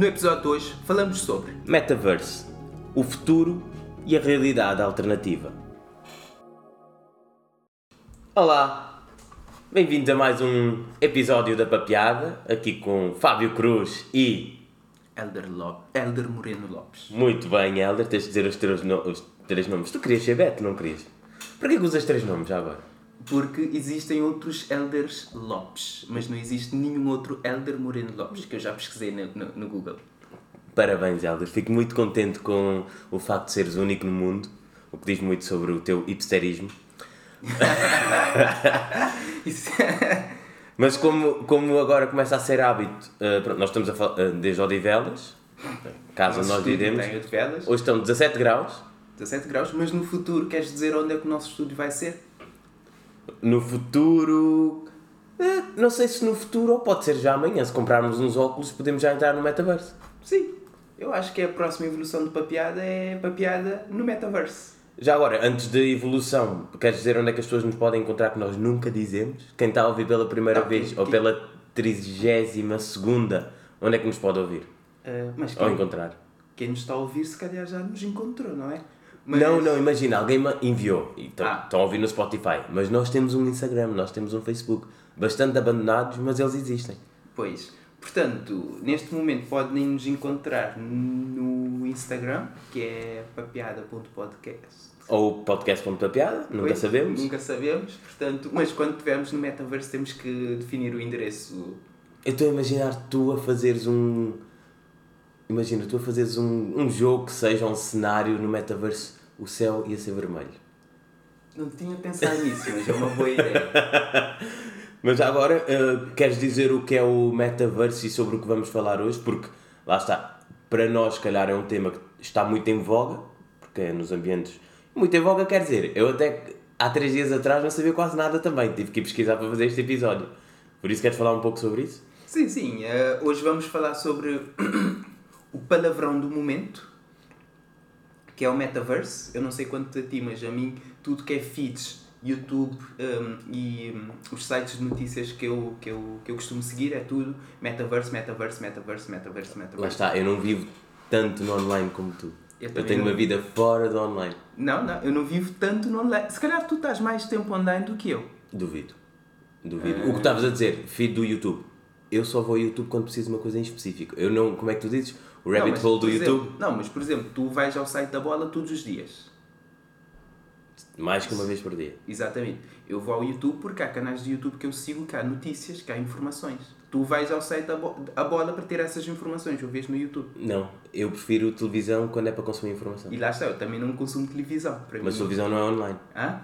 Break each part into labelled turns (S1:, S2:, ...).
S1: No episódio de hoje falamos sobre
S2: Metaverse, o futuro e a realidade alternativa. Olá, bem-vindos a mais um episódio da Papeada, aqui com Fábio Cruz e.
S1: Elder, Elder Moreno Lopes.
S2: Muito bem, Helder, tens de dizer os três, no- os três nomes. Tu querias ser Beto, não querias? Porquê que usas três nomes já agora?
S1: Porque existem outros Elders Lopes, mas não existe nenhum outro Elder Moreno Lopes, que eu já pesquisei no, no, no Google.
S2: Parabéns, Helder. Fico muito contente com o facto de seres único no mundo, o que diz muito sobre o teu hipsterismo. Mas como, como agora começa a ser hábito, eh, pronto, nós estamos a falar eh, desde Odivelas, casa
S1: Nosso
S2: nós vivemos, hoje estão 17 graus,
S1: 17 graus, mas no futuro queres dizer onde é que o nosso estúdio vai ser?
S2: No futuro, eh, não sei se no futuro ou pode ser já amanhã, se comprarmos uns óculos podemos já entrar no metaverso.
S1: Sim, eu acho que a próxima evolução de papeada é papeada no metaverse.
S2: Já agora, antes da evolução, queres dizer onde é que as pessoas nos podem encontrar que nós nunca dizemos? Quem está a ouvir pela primeira
S1: Não,
S2: vez
S1: que-
S2: ou
S1: que-
S2: pela trigésima segunda, onde é que nos pode ouvir?
S1: Ah, mas
S2: Ou
S1: quem,
S2: encontrar?
S1: quem nos está a ouvir se calhar já nos encontrou, não é? Mas-
S2: Não, não, imagina, alguém me enviou e estão
S1: Ah.
S2: a ouvir no Spotify, mas nós temos um Instagram, nós temos um Facebook, bastante abandonados, mas eles existem.
S1: Pois, portanto, neste momento podem nos encontrar no Instagram, que é papeada.podcast.
S2: Ou podcast.papiada, nunca
S1: Pois,
S2: sabemos.
S1: Nunca sabemos, portanto, mas quando estivermos no metaverso temos que definir o endereço.
S2: Eu estou a imaginar tu a fazeres um. Imagina, tu a fazeres um, um jogo que seja um cenário no metaverso, o céu ia ser vermelho.
S1: Não tinha pensado nisso, mas é uma boa ideia.
S2: Mas agora, eh, queres dizer o que é o metaverso e sobre o que vamos falar hoje? Porque, lá está, para nós, se calhar, é um tema que está muito em voga, porque é nos ambientes. Muito em voga quer dizer, eu até há três dias atrás não sabia quase nada também, tive que ir pesquisar para fazer este episódio. Por isso, queres falar um pouco sobre isso?
S1: Sim, sim, eh, hoje vamos falar sobre o palavrão do momento, que é o metaverse. Eu não sei quanto a ti, mas a mim, tudo que é feeds, YouTube hum, e hum, os sites de notícias que eu, que, eu, que eu costumo seguir é tudo metaverse, metaverse, metaverse, metaverse,
S2: Lá
S1: metaverse.
S2: está, eu não vivo tanto no online como tu.
S1: Eu
S2: Eu, tenho
S1: não.
S2: uma vida fora do online.
S1: Não, não, eu não vivo tanto no online. Se calhar tu estás mais tempo online do que eu.
S2: Duvido. Duvido. O que estavas a dizer, feed do YouTube. Eu só vou ao YouTube quando preciso de uma coisa em específico. Eu não, como é que tu dizes? O
S1: Não,
S2: rabbit
S1: mas,
S2: hole do
S1: por
S2: YouTube?
S1: exemplo- não, mas por exemplo, tu vais ao site da bola todos os dias.
S2: Mais que uma vez por dia.
S1: Exatamente. Eu vou ao YouTube porque há canais de YouTube que eu sigo, que há notícias, que há informações. Tu vais ao site da bo a bola para ter essas informações, eu vejo no YouTube.
S2: Não, eu prefiro televisão quando é para consumir informação.
S1: E lá está, eu também não consumo televisão. Para
S2: Mas televisão não é online.
S1: Hã?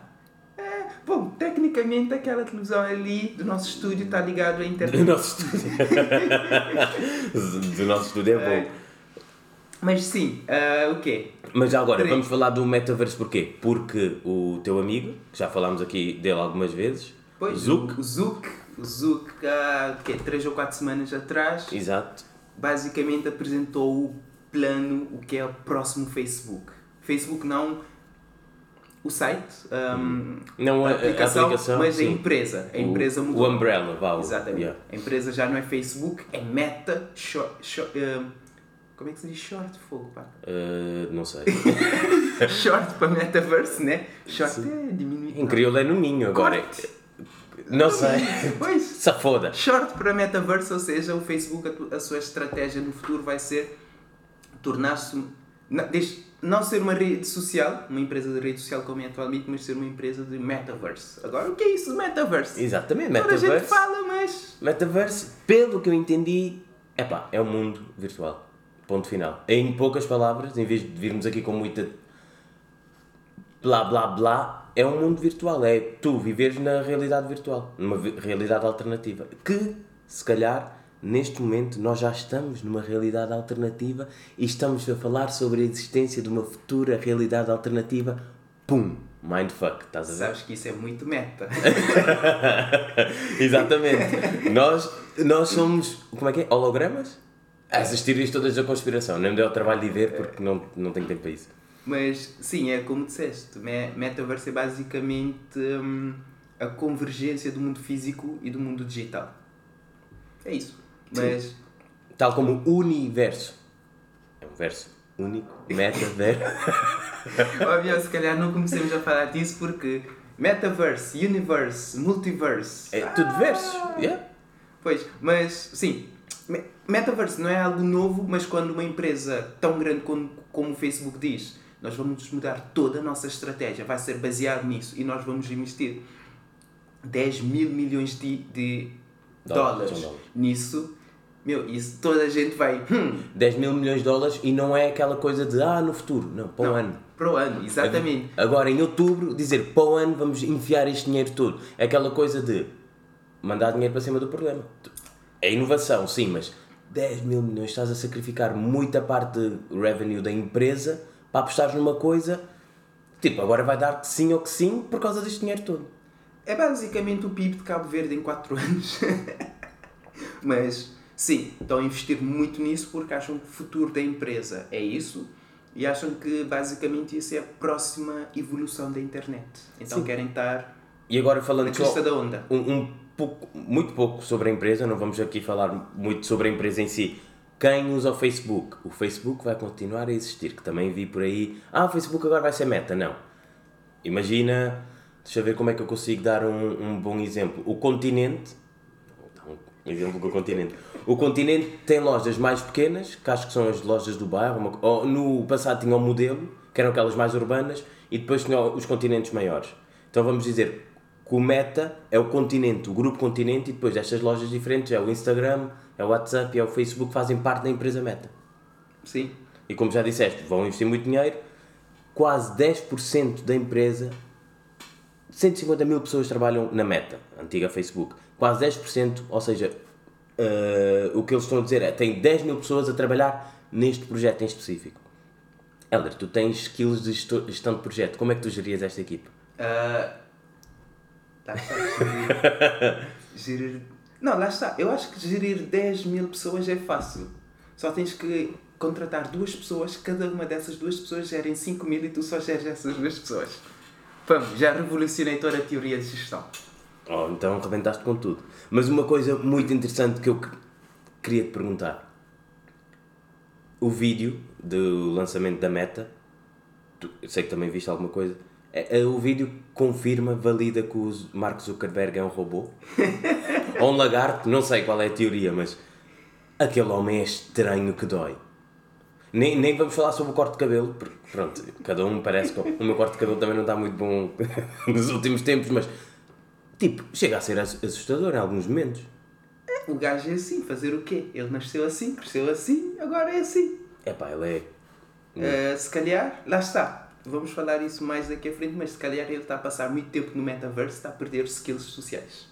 S1: É, bom, tecnicamente aquela televisão ali do nosso estúdio está ligada à
S2: Do
S1: internet.
S2: nosso estúdio. do nosso estúdio é bom.
S1: Mas sim, ah, o quê?
S2: Mas já agora,
S1: Peraí.
S2: vamos falar do metaverso porquê? Porque o teu amigo, que já falámos aqui dele algumas vezes,
S1: Pois,
S2: Zuc,
S1: O Zuc, o Zuc há quê, três ou quatro semanas atrás,
S2: exato,
S1: basicamente apresentou o plano, o que é o próximo Facebook. Facebook não o site, um,
S2: não
S1: a,
S2: a,
S1: aplicação,
S2: a aplicação,
S1: mas a
S2: sim.
S1: empresa. A
S2: O-
S1: empresa
S2: o,
S1: mudou.
S2: Umbrella, vá. o-
S1: Exatamente.
S2: yeah.
S1: A empresa já não é Facebook, é Meta Short. short um, como é que se diz short? Fogo, pá.
S2: Uh, não sei.
S1: Short para Metaverse, né? Short é diminuído.
S2: Em crioulo é no ninho agora.
S1: Corte.
S2: Não sei.
S1: Pois.
S2: Se foda.
S1: Short para Metaverse, ou seja, o Facebook, a, a sua estratégia no futuro vai ser tornar-se. Não, deixe- não ser uma rede social, uma empresa de rede social como é atualmente, mas ser uma empresa de Metaverse. Agora, o que é isso de Metaverse?
S2: Exatamente,
S1: Toda a gente fala, mas.
S2: Metaverso, pelo que eu entendi, epá, é um mundo virtual. Ponto final. Em poucas palavras, em vez de virmos aqui com muita blá blá blá, é um mundo virtual. É tu viveres na realidade virtual, numa realidade alternativa. Que, se calhar, neste momento, nós já estamos numa realidade alternativa e estamos a falar sobre a existência de uma futura realidade alternativa. Pum! Mindfuck, estás a ver?
S1: Sabes que isso é muito meta.
S2: Exatamente. nós, nós somos, como é que é? Hologramas? Essas teorias todas da conspiração. Nem me deu o trabalho de ver porque não, não tenho tempo para isso.
S1: Mas sim, é como disseste, me- metaverso é basicamente hum, a convergência do mundo físico e do mundo digital. É isso. Mas
S2: Tal como universo. É um verso único, metaverso.
S1: Óbvio, se calhar não comecemos a falar disso porque metaverse, universe, multiverse.
S2: É tudo versos. Yeah.
S1: Pois, mas sim, me- metaverse não é algo novo, mas quando uma empresa tão grande como, como o Facebook diz, nós vamos mudar toda a nossa estratégia, vai ser baseado nisso e nós vamos investir 10 mil milhões de, de
S2: Dólares,
S1: dólares, nisso, meu, isso toda a gente vai, hum,
S2: 10 mil milhões de dólares e não é aquela coisa de ah, no futuro. Não, para o
S1: não,
S2: ano.
S1: para o ano, exatamente.
S2: Agora em outubro, dizer para o ano vamos enfiar este dinheiro todo. É aquela coisa de mandar dinheiro para cima do problema. É inovação, sim, mas 10 mil milhões estás a sacrificar muita parte do revenue da empresa para apostares numa coisa. Tipo, agora vai dar que sim ou que sim por causa deste dinheiro todo.
S1: É basicamente o PIB de Cabo Verde em 4 anos. Mas sim, estão a investir muito nisso porque acham que o futuro da empresa é isso e acham que basicamente isso é a próxima evolução da internet. Então
S2: Sim.
S1: querem estar
S2: E agora
S1: na
S2: falando só
S1: crista da onda.
S2: um, um pouco, muito pouco sobre a empresa, não vamos aqui falar muito sobre a empresa em si. Quem usa o Facebook? O Facebook vai continuar a existir, que também vi por aí. Ah, o Facebook agora vai ser meta. Não. Imagina, deixa eu ver como é que eu consigo dar um, um bom exemplo. O continente, um exemplo com o continente. O continente tem lojas mais pequenas, que acho que são as lojas do bairro. uma- ou no passado tinha o modelo, que eram aquelas mais urbanas, e depois tinha os continentes maiores. Então vamos dizer que o Meta é o continente, o grupo continente, e depois destas lojas diferentes é o Instagram, é o WhatsApp e é o Facebook, fazem parte da empresa Meta.
S1: Sim.
S2: E como já disseste, vão investir muito dinheiro, quase 10% da empresa, 150 mil pessoas trabalham na Meta, antiga Facebook. Quase 10%, ou seja, eh, o que eles estão a dizer é tem 10 mil pessoas a trabalhar neste projeto em específico. Helder, tu tens skills de gestão de projeto, como é que tu gerias esta equipa?
S1: Ah, lá está, gerir, gerir- Não, lá está. Eu acho que gerir 10 mil pessoas é fácil. Só tens que contratar duas pessoas, cada uma dessas duas pessoas gerem 5 mil e tu só geres essas duas pessoas. Vamos, já revolucionei toda a teoria de gestão.
S2: Oh, então rebentaste com tudo. Mas uma coisa muito interessante que eu que- queria te perguntar. O vídeo do lançamento da Meta, tu- sei que também viste alguma coisa, é, é o vídeo confirma, valida que o Mark Zuckerberg é um robô? Ou um lagarto? Não sei qual é a teoria, mas aquele homem é estranho que dói. Nem, nem vamos falar sobre o corte de cabelo, porque pronto, cada um parece que o meu corte de cabelo também não está muito bom nos últimos tempos, mas tipo, chega a ser ass- assustador em alguns momentos.
S1: O gajo é assim, fazer o quê? Ele nasceu assim, cresceu assim, agora é assim.
S2: É pá, ele é.
S1: Ah, se calhar, lá está. Vamos falar isso mais daqui a frente, mas se calhar ele está a passar muito tempo no metaverso, está a perder skills sociais.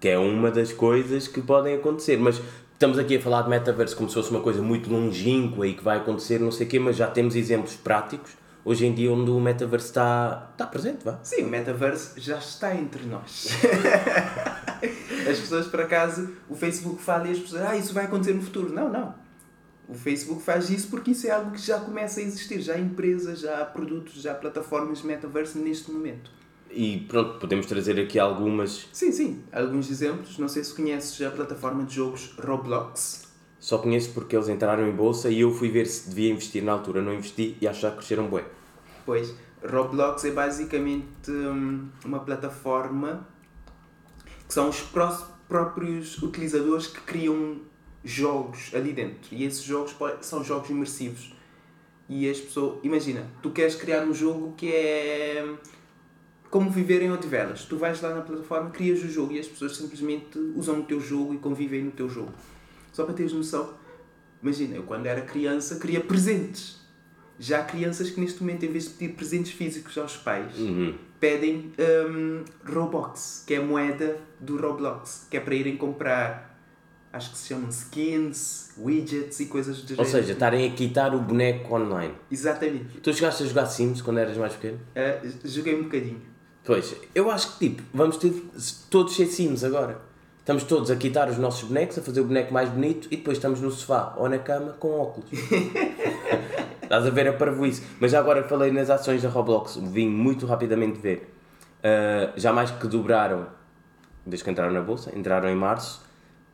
S2: que é uma das coisas que podem acontecer, mas estamos aqui a falar de metaverso como se fosse uma coisa muito longínqua e que vai acontecer, não sei o quê, mas já temos exemplos práticos hoje em dia onde o metaverso está, está presente, vá.
S1: Sim, o metaverso já está entre nós. as pessoas, por acaso, o Facebook fala e as pessoas, ah, isso vai acontecer no futuro. Não, não. O Facebook faz isso porque isso é algo que já começa a existir. Já há empresas, já há produtos, já há plataformas de metaverso neste momento.
S2: E pronto, podemos trazer aqui algumas,
S1: Sim, sim. Alguns exemplos. Não sei se conheces a plataforma de jogos Roblox.
S2: só conheço porque eles entraram em bolsa e eu fui ver se devia investir na altura, não investi e acho que cresceram bué.
S1: Pois, Roblox é basicamente hum, uma plataforma que são os pró- próprios utilizadores que criam jogos ali dentro. E esses jogos são jogos imersivos. E as pessoas. Imagina, tu queres criar um jogo que é. Como viver em Odivelas. Tu vais lá na plataforma, crias o jogo e as pessoas simplesmente usam o teu jogo e convivem no teu jogo. Só para teres noção, imagina, eu quando era criança queria presentes. Já há crianças que neste momento, em vez de pedir presentes físicos aos pais,
S2: Uhum.
S1: pedem hum, Robux, que é a moeda do Roblox, que é para irem comprar, acho que se chamam skins, widgets e coisas do
S2: Ou
S1: género.
S2: seja, estarem a quitar o boneco online.
S1: Exatamente.
S2: Tu chegaste a jogar Sims quando eras mais pequeno?
S1: Ah, joguei um bocadinho.
S2: Pois, eu acho que tipo, vamos ter todos ser Sims agora. Estamos todos a quitar os nossos bonecos, a fazer o boneco mais bonito e depois estamos no sofá ou na cama com óculos. Estás a ver a parvoíce. Mas já agora falei nas ações da Roblox, vim muito rapidamente ver. Ah, já mais que dobraram, desde que entraram na bolsa, entraram em março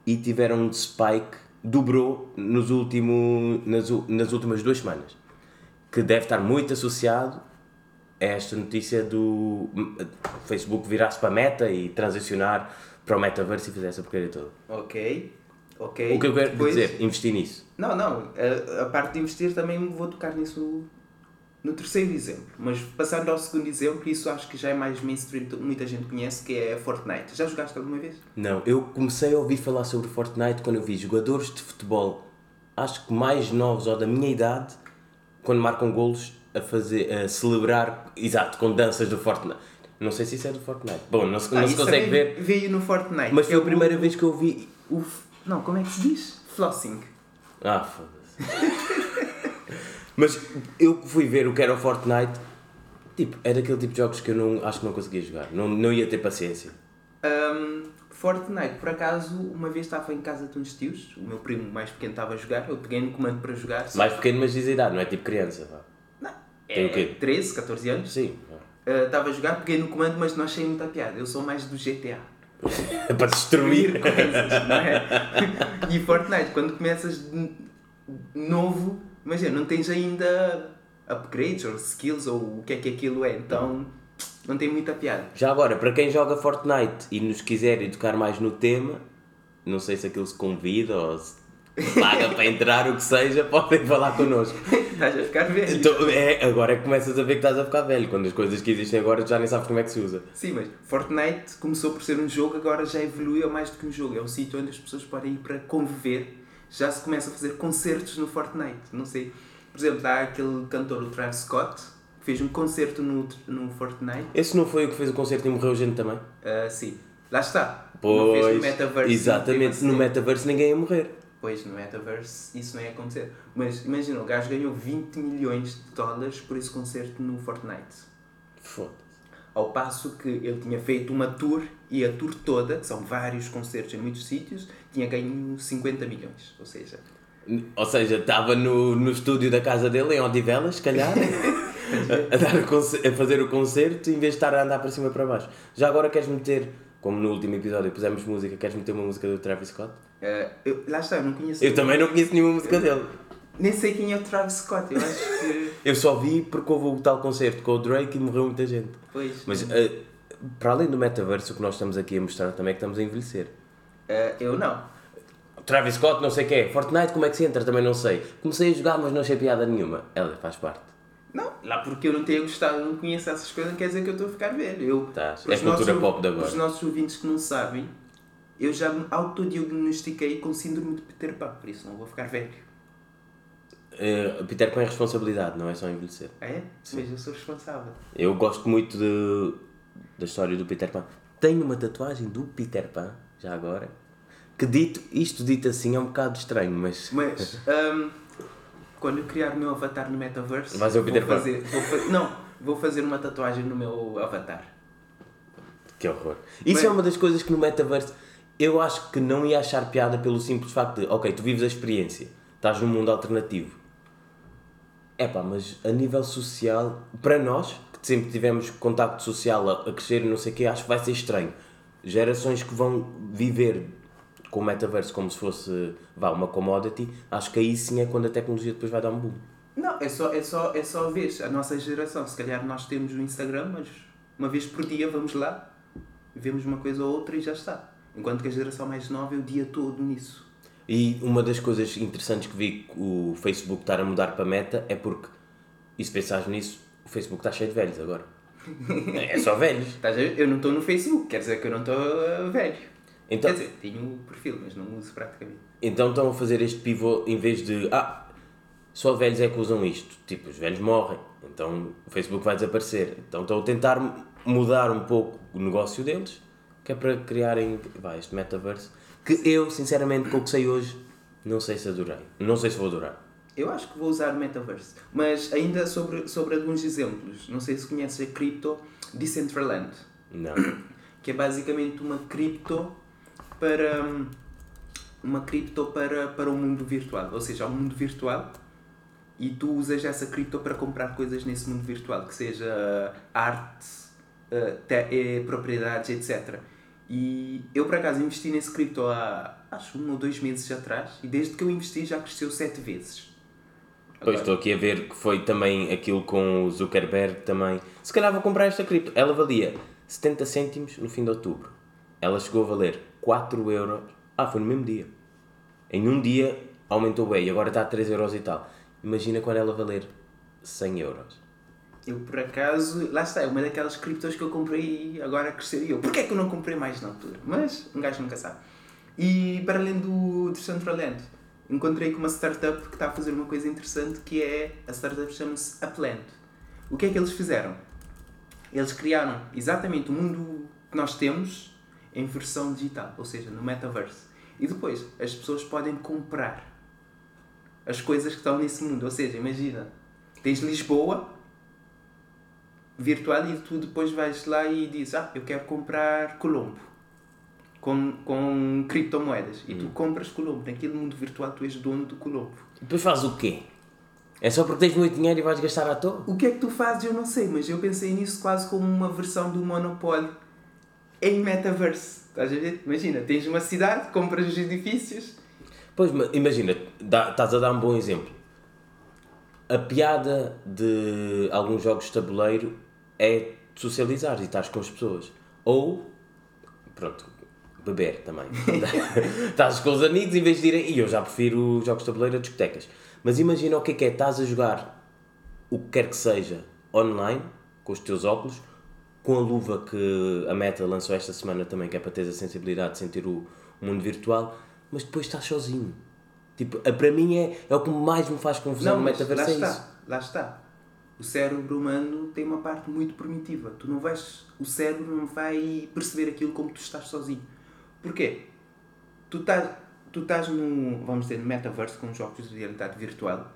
S2: e tiveram um spike dobrou nos último, nas, nas últimas duas semanas. Que deve estar muito associado esta notícia do Facebook virar-se para a meta e transicionar para o metaverso e fazer essa porcaria toda.
S1: Ok. Ok.
S2: O que eu quero
S1: Depois-
S2: dizer, investir nisso.
S1: Não, não. A, a parte de investir também vou tocar nisso no terceiro exemplo. Mas passando ao segundo exemplo, isso acho que já é mais mainstream, muita gente conhece, que é Fortnite. Já jogaste alguma vez?
S2: Não, eu comecei a ouvir falar sobre Fortnite quando eu vi jogadores de futebol, acho que mais novos ou da minha idade, quando marcam golos a fazer, a celebrar, exato, com danças do Fortnite. Não sei se isso é do Fortnite. Bom, não se, não
S1: Ah,
S2: se
S1: isso
S2: consegue ver,
S1: Veio no Fortnite.
S2: mas foi a primeira
S1: o-
S2: vez que eu vi.
S1: o Não, como é que se diz? Flossing.
S2: Ah, foda-se. mas eu fui ver o que era o Fortnite, tipo, é daquele tipo de jogos que eu não, acho que não conseguia jogar. Não, não ia ter paciência.
S1: Um, Fortnite, por acaso, uma vez estava em casa de uns tios, o meu primo mais pequeno estava a jogar, eu peguei no comando para jogar.
S2: Mais pequeno, mas diz idade, não é tipo criança. vá. Tem
S1: é
S2: o quê?
S1: 13, 14 anos.
S2: Sim.
S1: Uh, Estava a jogar, peguei no comando, mas não achei muita piada. Eu sou mais do GTA.
S2: Para destruir.
S1: coisas, não é? E Fortnite, quando começas de novo, imagina, não tens ainda upgrades ou skills ou o que é que aquilo é, então não tem muita piada.
S2: Já agora, para quem joga Fortnite e nos quiser educar mais no tema, não sei se aquilo se convida ou se paga para entrar, o que seja, podem falar connosco.
S1: Estás a ficar velho.
S2: Então, é, agora é que começas a ver que estás a ficar velho, quando as coisas que existem agora já nem sabes como é que se usa.
S1: Sim, mas Fortnite começou por ser um jogo, agora já evoluiu mais do que um jogo. É um sítio onde as pessoas podem ir para conviver. Já se começa a fazer concertos no Fortnite. Não sei. Por exemplo, há aquele cantor, o Travis Scott, que fez um concerto no, no Fortnite.
S2: Esse não foi o que fez o concerto e morreu gente também?
S1: Ah, sim. Lá está. Não fez
S2: Pois,
S1: no Metaverse.
S2: exatamente,
S1: não
S2: no metaverse ninguém ia morrer.
S1: Pois, no Metaverse isso não ia acontecer. Mas imagina, o gajo ganhou 20 milhões de dólares por esse concerto no Fortnite.
S2: Foda-se.
S1: Ao passo que ele tinha feito uma tour e a tour toda, que são vários concertos em muitos sítios, tinha ganho 50 milhões. Ou seja,
S2: Ou seja, estava no, no estúdio da casa dele, em Odivelas, se calhar, a, dar o a fazer o concerto em vez de estar a andar para cima e para baixo. Já agora queres meter, como no último episódio pusemos música, queres meter uma música do Travis Scott?
S1: eh, eu, lá está, eu não conheço.
S2: Eu também não conheço nenhuma música dele.
S1: Nem sei quem é o Travis Scott, eu acho que.
S2: Eu só vi porque houve o tal concerto com o Drake e morreu muita gente.
S1: Pois.
S2: Mas eh, para além do metaverso, o que nós estamos aqui a mostrar também é que estamos a envelhecer.
S1: eh, eu não.
S2: Travis Scott, não sei o que é. Fortnite, como é que se entra? Também não sei. Comecei a jogar, mas não achei piada nenhuma. Ela faz parte.
S1: Lá porque eu não tenha gostado, não conheço essas coisas, não quer dizer que eu estou a ficar velho. Eu. Os
S2: É cultura
S1: nossos-
S2: pop de agora.
S1: Os nossos ouvintes que não sabem, eu já me autodiagnostiquei com síndrome de Peter Pan, por isso não vou ficar velho.
S2: Eh, Peter Pan é responsabilidade, não é só envelhecer.
S1: Ah, é? Mas eu sou responsável.
S2: Eu gosto muito de, da história do Peter Pan. Tenho uma tatuagem do Peter Pan, já agora, que dito, isto dito assim é um bocado estranho, mas.
S1: Mas, hum, quando eu criar o meu avatar no Metaverse,
S2: Vai ser o Peter
S1: vou fazer, vou fa- Não, vou fazer uma tatuagem no meu avatar.
S2: Que horror. Isso
S1: Bem-
S2: é uma das coisas que no metaverso eu acho que não ia achar piada pelo simples facto de, ok, tu vives a experiência, estás num mundo alternativo. É pá, mas a nível social, para nós, que sempre tivemos contacto social a, a crescer e não sei o quê, acho que vai ser estranho. Gerações que vão viver com o metaverso como se fosse vá, uma commodity, acho que aí sim é quando a tecnologia depois vai dar um boom.
S1: Não, é só, é só, é só vez, a nossa geração. Se calhar nós temos o Instagram, mas uma vez por dia vamos lá, vemos uma coisa ou outra e já está. Enquanto que a geração mais nova é o dia todo nisso.
S2: E uma das coisas interessantes que vi o Facebook estar a mudar para meta é porque, e se pensares nisso, o Facebook está cheio de velhos agora. É só velhos.
S1: Eu não estou no Facebook, quer dizer que eu não estou uh, velho.
S2: Então,
S1: Quer dizer, tenho o perfil, mas não uso praticamente.
S2: então estão a fazer este pivô em vez de, ah, só velhos é que usam isto. Tipo, os velhos morrem, então o Facebook vai desaparecer. Então estão a tentar mudar um pouco o negócio deles, que é para criarem vai, este metaverso. Que eu, sinceramente, com o que sei hoje, não sei se adorei. Não sei se vou adorar.
S1: Eu acho que vou usar o Metaverse. Mas ainda sobre, sobre alguns exemplos. Não sei se conheces a cripto Decentraland,
S2: Não.
S1: que é basicamente uma cripto para hum, uma cripto para, para o mundo virtual. Ou seja, há um mundo virtual e tu usas essa cripto para comprar coisas nesse mundo virtual, que seja arte, eh, te- eh, propriedades, etc. E eu, por acaso, investi nesse cripto há, acho, um ou dois meses atrás. E desde que eu investi já cresceu sete vezes.
S2: Pois estou aqui a ver que foi também aquilo com o Zuckerberg também. Se calhar vou comprar esta cripto. Ela valia 70 cêntimos no fim de outubro. Ela chegou a valer 4 euros. Ah, foi no mesmo dia. Em um dia aumentou bem agora está a 3 euros e tal. Imagina quando ela valer 100 euros.
S1: Eu, por acaso, lá está, é uma daquelas criptos que eu comprei e agora cresceu. E eu, porquê é que eu não comprei mais na altura? Mas um gajo nunca sabe. E para além do Decentraland, encontrei com uma startup que está a fazer uma coisa interessante que é, a startup chama-se Upland. O que é que eles fizeram? Eles criaram exatamente o mundo que nós temos em versão digital, ou seja, no metaverse. E depois as pessoas podem comprar as coisas que estão nesse mundo. Ou seja, imagina, tens Lisboa virtual e tu depois vais lá e dizes, ah, eu quero comprar Colombo com, com criptomoedas. E tu compras Colombo. Naquele mundo virtual tu és dono do Colombo.
S2: Depois fazes o quê? É só porque tens muito dinheiro e vais gastar à toa?
S1: O que é que tu fazes eu não sei, mas eu pensei nisso quase como uma versão do Monopoly em metaverse. Estás a ver? Imagina, tens uma cidade, compras os edifícios.
S2: Pois, imagina, dá- estás a dar um bom exemplo. A piada de alguns jogos de tabuleiro é socializar e estar com as pessoas. Ou, pronto, beber também. estás com os amigos em vez de irem. E eu já prefiro jogos de tabuleiro a discotecas. Mas imagina o que é que é, estás a jogar o que quer que seja online, com os teus óculos, com a luva que a Meta lançou esta semana também, que é para teres a sensibilidade de sentir o, mundo virtual, mas depois estás sozinho. Tipo, para mim é, é o que mais me faz confusão no
S1: mas lá
S2: metaverso é
S1: está.
S2: isso.
S1: Lá está. O cérebro humano tem uma parte muito primitiva. Tu não vais, o cérebro não vai perceber aquilo como tu estás sozinho. Porquê? Tu estás, tu estás no, vamos dizer, no metaverso com jogos de realidade virtual.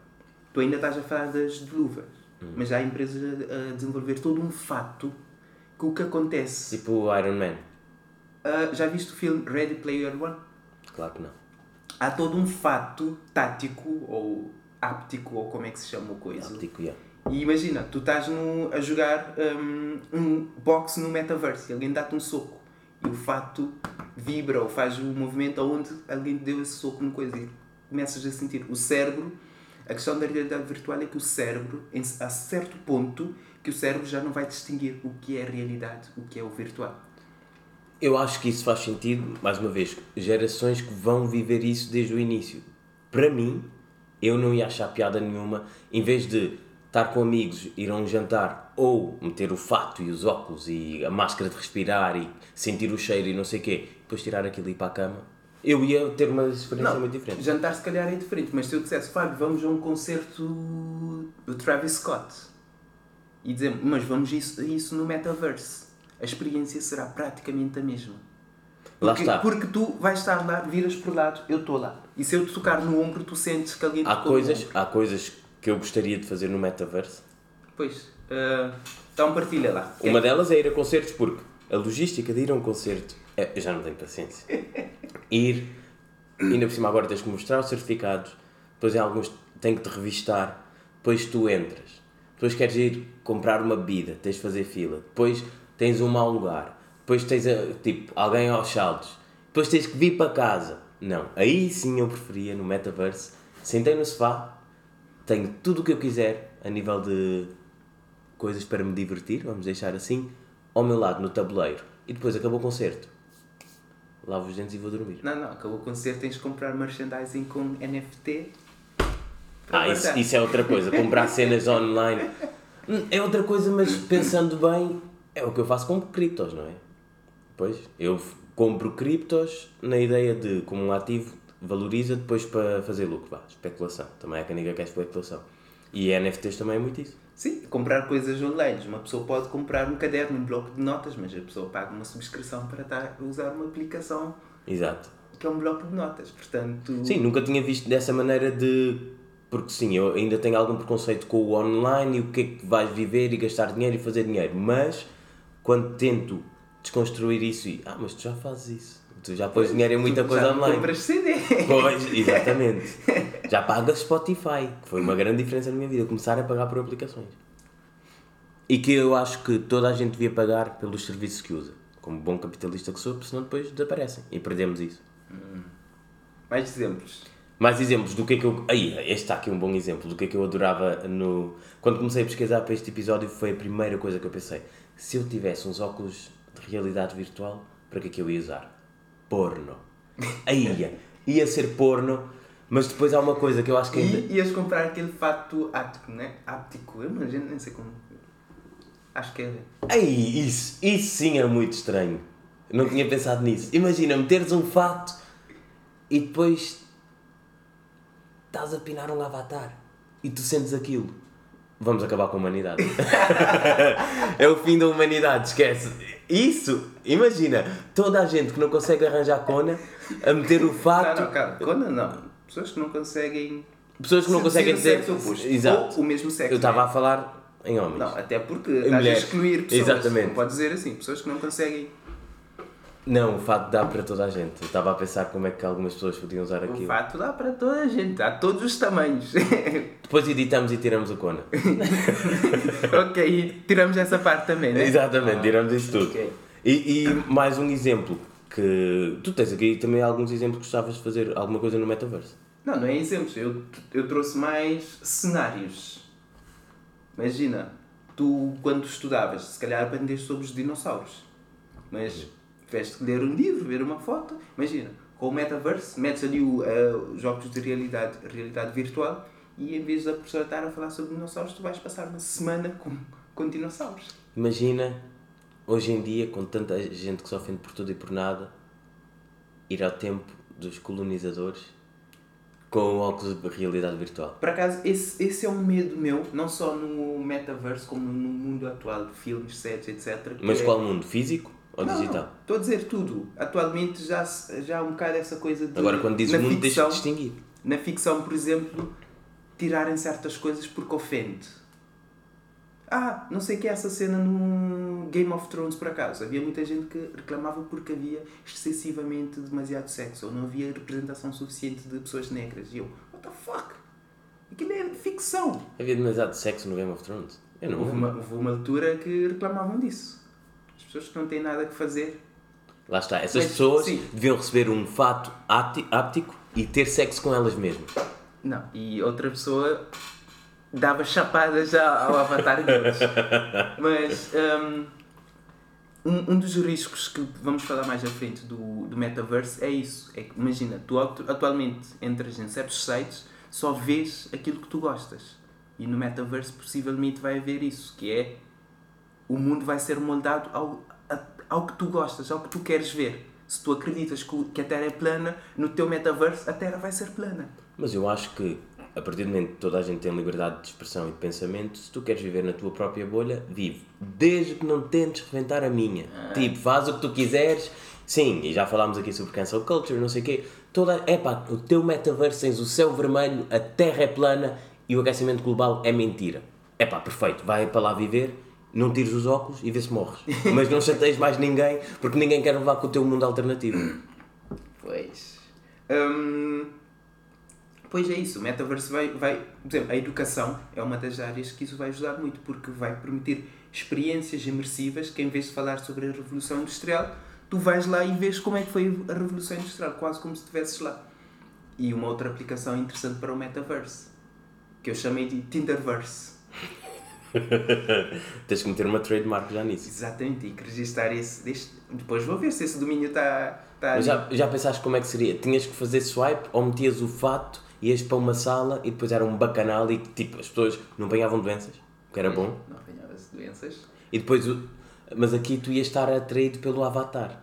S1: Tu ainda estás a falar das luvas.
S2: Hum.
S1: Mas há empresas a, a desenvolver todo um fato que o que acontece.
S2: Tipo o Iron Man.
S1: Ah, já viste o filme Ready Player One?
S2: Claro que não.
S1: Há todo um fato tático ou áptico ou como é que se chama o coisa.
S2: Óptico, yeah.
S1: E imagina, tu estás no, a jogar um, um boxe no metaverso e alguém dá-te um soco e o fato vibra ou faz o movimento aonde alguém te deu esse soco no coisa e começas a sentir o cérebro. A questão da realidade virtual é que o cérebro, a certo ponto, que o cérebro já não vai distinguir o que é realidade, o que é o virtual.
S2: Eu acho que isso faz sentido, mais uma vez, gerações que vão viver isso desde o início. Para mim, eu não ia achar piada nenhuma, em vez de estar com amigos, ir a um jantar, ou meter o fato e os óculos e a máscara de respirar e sentir o cheiro e não sei o quê, depois tirar aquilo e ir para a cama, eu ia ter uma experiência muito diferente.
S1: jantar se calhar é diferente, mas se eu dissesse, Fábio, vamos a um concerto do Travis Scott e dizer, mas vamos isso, isso no metaverse, a experiência será praticamente a mesma.
S2: Lá
S1: Porque,
S2: está.
S1: porque tu vais estar lá, viras por lado, eu estou lá. E se eu te tocar no ombro, tu sentes que te
S2: Há coisas, há coisas que eu gostaria de fazer no metaverso.
S1: Pois, ah, então partilha lá.
S2: Uma delas é ir a concertos, porque a logística de ir a um concerto, é, eu já não tenho paciência. Ir, ainda por cima agora tens que mostrar os certificados, depois em alguns têm que te revistar, depois tu entras, depois queres ir comprar uma bebida, tens de fazer fila, depois tens um mau lugar, depois tens tipo, alguém aos saltos, depois tens que vir para casa. Não, aí sim eu preferia no metaverse, sentei no sofá, tenho tudo o que eu quiser a nível de coisas para me divertir, vamos deixar assim, ao meu lado no tabuleiro. E depois acabou o concerto. Lavo os dentes e vou dormir.
S1: Não, não, acabou o concerto, tens de comprar merchandising com NFT.
S2: Ah, isso, isso é outra coisa. Comprar cenas online Hum, é outra coisa, mas pensando bem, é o que eu faço com criptos, não é? Pois, eu compro criptos na ideia de, como um ativo, valoriza depois para fazer lucro. Vá, especulação. Também é que a nega quer especulação. E NFTs também é muito isso.
S1: Sim, comprar coisas online. Uma pessoa pode comprar um caderno, um bloco de notas, mas a pessoa paga uma subscrição para estar usar uma aplicação
S2: Exato.
S1: que é um bloco de notas. Portanto,
S2: Sim, nunca tinha visto dessa maneira de. Porque sim, eu ainda tenho algum preconceito com o online e o que é que vais viver e gastar dinheiro e fazer dinheiro, mas quando tento desconstruir isso e. Ah, mas tu já fazes isso. Tu já pões dinheiro em muita
S1: tu
S2: coisa
S1: já
S2: online.
S1: compras CD.
S2: Pois, exatamente. Já pagas Spotify, que foi uma grande diferença na minha vida, começar a pagar por aplicações. E que eu acho que toda a gente devia pagar pelos serviços que usa. Como bom capitalista que sou, porque senão depois desaparecem e perdemos isso.
S1: Mais exemplos.
S2: Mais exemplos do que é que eu. Aí, este está aqui um bom exemplo do que é que eu adorava no. Quando comecei a pesquisar para este episódio, foi a primeira coisa que eu pensei. Se eu tivesse uns óculos de realidade virtual, para que é que eu ia usar? Porno. Aí ia. Ia ser porno, mas depois há uma coisa que eu acho que ainda.
S1: E ias comprar aquele fato áptico, né? Áptico, eu imagino, nem sei como. Acho que é.
S2: Aí, isso, isso sim é muito estranho. Não tinha pensado nisso. Imagina meteres um fato e depois estás a pinar um avatar e tu sentes aquilo. Vamos acabar com a humanidade. é o fim da humanidade, esquece. Isso, imagina, toda a gente que não consegue arranjar cona a meter o fato.
S1: Não, não, cara, Conan não. Pessoas que não conseguem.
S2: Pessoas que não conseguem
S1: oposto.
S2: Exato.
S1: Ou o mesmo sexo.
S2: Eu estava
S1: né?
S2: a falar em homens.
S1: Não, até porque estás a excluir pessoas.
S2: Exatamente.
S1: Não pode dizer assim, pessoas que não conseguem.
S2: Não, o fato dá para toda a gente. Eu estava a pensar como é que algumas pessoas podiam usar
S1: O
S2: aquilo.
S1: fato dá para toda a gente, há todos os tamanhos.
S2: Depois editamos e tiramos o cona.
S1: ok, tiramos essa parte também, né?
S2: Exatamente, tiramos isso tudo.
S1: ok.
S2: E, e mais um exemplo que tu tens aqui também alguns exemplos que gostavas de fazer alguma coisa no metaverso.
S1: Não, não é exemplos, eu, eu trouxe mais cenários. Imagina, tu quando estudavas, se calhar aprendeste sobre os dinossauros, mas tiveste que ler um livro, ver uma foto. Imagina, com o metaverse, metes ali o, eh, os óculos de realidade, realidade virtual e em vez da professora estar a falar sobre dinossauros, tu vais passar uma semana com, com dinossauros.
S2: Imagina, hoje em dia, com tanta gente que se ofende por tudo e por nada, ir ao tempo dos colonizadores com óculos de realidade virtual.
S1: Por acaso, esse, esse é um medo meu, não só no metaverse, como no mundo atual de filmes, séries, etc.
S2: Mas
S1: é-
S2: qual mundo? Físico ou
S1: Não,
S2: digital?
S1: Estou a dizer tudo. Atualmente já, já há um bocado essa coisa de.
S2: Agora, quando dizes
S1: na
S2: mundo, tens de
S1: ficção,
S2: distinguir.
S1: Na ficção, por exemplo, tirarem certas coisas porque ofende. Ah, não sei o que é essa cena no Game of Thrones por acaso. Havia muita gente que reclamava porque havia excessivamente demasiado sexo ou não havia representação suficiente de pessoas negras. E eu, what the fuck? Aquilo é ficção.
S2: Havia demasiado sexo no Game of Thrones? Eu não
S1: Houve uma, houve uma altura que reclamavam disso. As pessoas que não têm nada que fazer.
S2: Lá está, essas
S1: Mas,
S2: pessoas
S1: sim.
S2: deviam receber um fato ápti- áptico e ter sexo com elas mesmas.
S1: Não, e outra pessoa dava chapadas ao avatar deles. Mas hum, um, um dos riscos que vamos falar mais à frente do, do metaverse é isso. É que, imagina, tu atu- atualmente entras em certos sites, só vês aquilo que tu gostas. E no metaverse possivelmente vai haver isso, que é o mundo vai ser moldado ao, a- ao que tu gostas, ao que tu queres ver. Se tu acreditas que a Terra é plana, no teu metaverse a Terra vai ser plana.
S2: Mas eu acho que, a partir do momento que toda a gente tem liberdade de expressão e de pensamento, se tu queres viver na tua própria bolha, vive. Desde que não tentes reventar a minha. Tipo, faz o que tu quiseres. Sim, e já falámos aqui sobre cancel culture, não sei o quê. Toda, epá, o teu metaverso tens o céu vermelho, a terra é plana e o aquecimento global é mentira. Epá, perfeito, vai para lá viver, não tires os óculos e vê se morres. Mas não chateies mais ninguém, porque ninguém quer levar com o teu mundo alternativo.
S1: Pois. Hum, pois é isso, o metaverso vai, vai. Por exemplo, a educação é uma das áreas que isso vai ajudar muito, porque vai permitir experiências imersivas que, em vez de falar sobre a Revolução Industrial, tu vais lá e vês como é que foi a Revolução Industrial, quase como se estivesses lá. E uma outra aplicação interessante para o metaverse, que eu chamei de Tinderverse.
S2: Tens que meter uma trademark já nisso.
S1: Exatamente, e que registar esse. Deste, depois vou ver se esse domínio está. Tá ali.
S2: já, já pensaste como é que seria? Tinhas que fazer swipe ou metias o fato, ias para uma sala e depois era um bacanal e tipo, as pessoas não apanhavam doenças, que era bom.
S1: Não apanhava-se doenças.
S2: E depois, mas aqui tu ias estar atraído pelo avatar.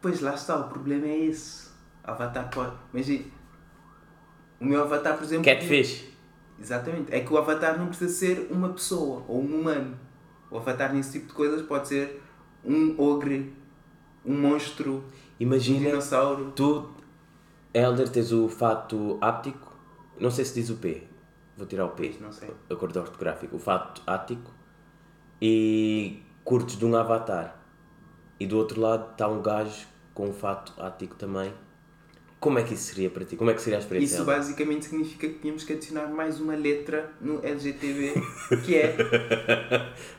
S1: Pois lá está, o problema é esse. Avatar pode. Imagina. O meu avatar, por exemplo.
S2: Catfish.
S1: Exatamente. É que o avatar não precisa ser uma pessoa ou um humano. O avatar nesse tipo de coisas pode ser um ogre, um monstro, um
S2: Imagina,
S1: dinossauro.
S2: tu, Elder, tens o fato áptico, não sei se diz o P, vou tirar o P,
S1: Não sei.
S2: a cor do ortográfico, o fato áptico, e curtes de um avatar. E do outro lado está um gajo com um fato áptico também. Como é que isso seria para ti? Como é que seria a experiência?
S1: Isso basicamente significa que tínhamos que adicionar mais uma letra no LGTB, que é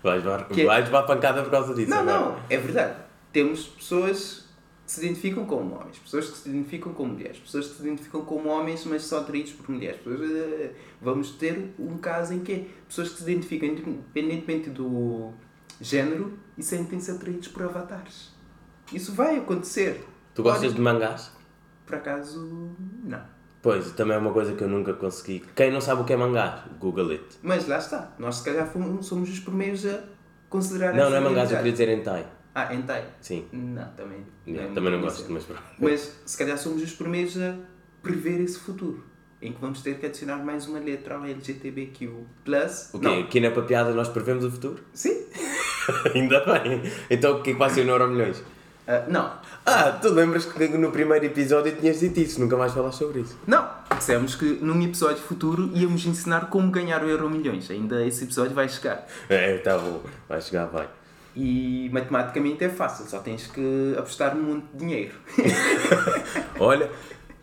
S2: Vais levar,
S1: Que-
S2: vais levar pancada por causa disso
S1: Não,
S2: agora.
S1: não, é verdade. temos pessoas que se identificam como homens, pessoas que se identificam como mulheres, pessoas que se identificam como homens, mas são atraídos por mulheres. Pessoas, eh, vamos ter um caso em que pessoas que se identificam independentemente do género e sentem-se atraídos por avatares. Isso vai acontecer.
S2: Tu gostas de mangás?
S1: Por acaso, não.
S2: Pois, também é uma coisa que eu nunca consegui. Quem não sabe o que é mangás, Google it.
S1: Mas lá está, nós se calhar fomos, somos os primeiros a considerar
S2: Não, não é mangás, eu queria dizer hentai.
S1: Ah, hentai?
S2: Sim.
S1: Não, também.
S2: Yeah,
S1: é
S2: também não gosto, mas pronto.
S1: Mas se calhar somos os primeiros a prever esse futuro. Em que vamos ter que adicionar mais uma letra ao LGTBQ.
S2: O quê?
S1: Não.
S2: Aqui na papiada nós prevemos o futuro?
S1: Sim.
S2: Ainda bem. Então o que é que vai ser no Euro Milhões?
S1: Ah, não.
S2: Ah, tu lembras que no primeiro episódio tinhas dito isso, nunca mais falaste sobre isso.
S1: Não. Dissemos que num episódio futuro íamos ensinar como ganhar o Euro Milhões. Ainda esse episódio vai chegar.
S2: É, tá bom, vai chegar, vai.
S1: E matematicamente é fácil, só tens que apostar um monte de dinheiro.
S2: Olha,